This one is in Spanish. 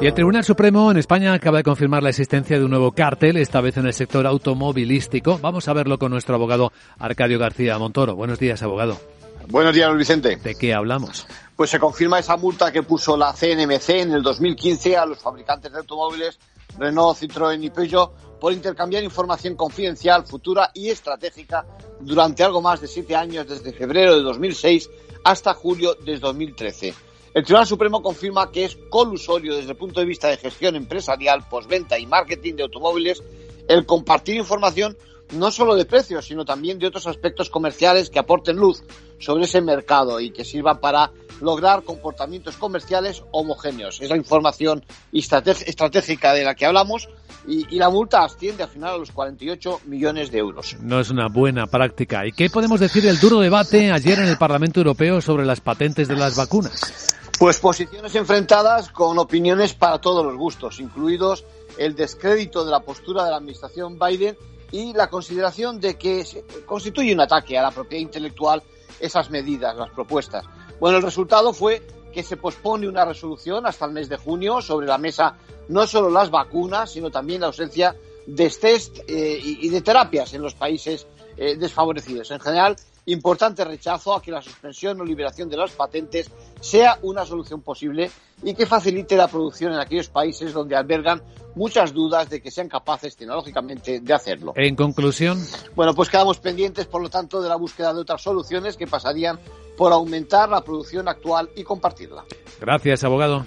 Y el Tribunal Supremo en España acaba de confirmar la existencia de un nuevo cártel, esta vez en el sector automovilístico. Vamos a verlo con nuestro abogado Arcadio García Montoro. Buenos días, abogado. Buenos días, Luis Vicente. ¿De qué hablamos? Pues se confirma esa multa que puso la CNMC en el 2015 a los fabricantes de automóviles Renault, Citroën y Peugeot por intercambiar información confidencial, futura y estratégica durante algo más de siete años, desde febrero de 2006 hasta julio de 2013. El Tribunal Supremo confirma que es colusorio desde el punto de vista de gestión empresarial, postventa y marketing de automóviles el compartir información no solo de precios, sino también de otros aspectos comerciales que aporten luz sobre ese mercado y que sirvan para lograr comportamientos comerciales homogéneos. Es la información estratégica de la que hablamos y, la multa asciende al final a los 48 millones de euros. No es una buena práctica. ¿Y qué podemos decir del duro debate ayer en el Parlamento Europeo sobre las patentes de las vacunas? Pues posiciones enfrentadas con opiniones para todos los gustos, incluidos el descrédito de la postura de la administración Biden y la consideración de que constituye un ataque a la propiedad intelectual esas medidas, las propuestas. Bueno, el resultado fue que se pospone una resolución hasta el mes de junio sobre la mesa no solo las vacunas, sino también la ausencia de test eh, y, de terapias en los países eh, desfavorecidos. En general, importante rechazo a que la suspensión o liberación de las patentes sea una solución posible y que facilite la producción en aquellos países donde albergan muchas dudas de que sean capaces tecnológicamente de hacerlo. En conclusión. Bueno, pues quedamos pendientes, por lo tanto, de la búsqueda de otras soluciones que pasarían por aumentar la producción actual y compartirla. Gracias, abogado.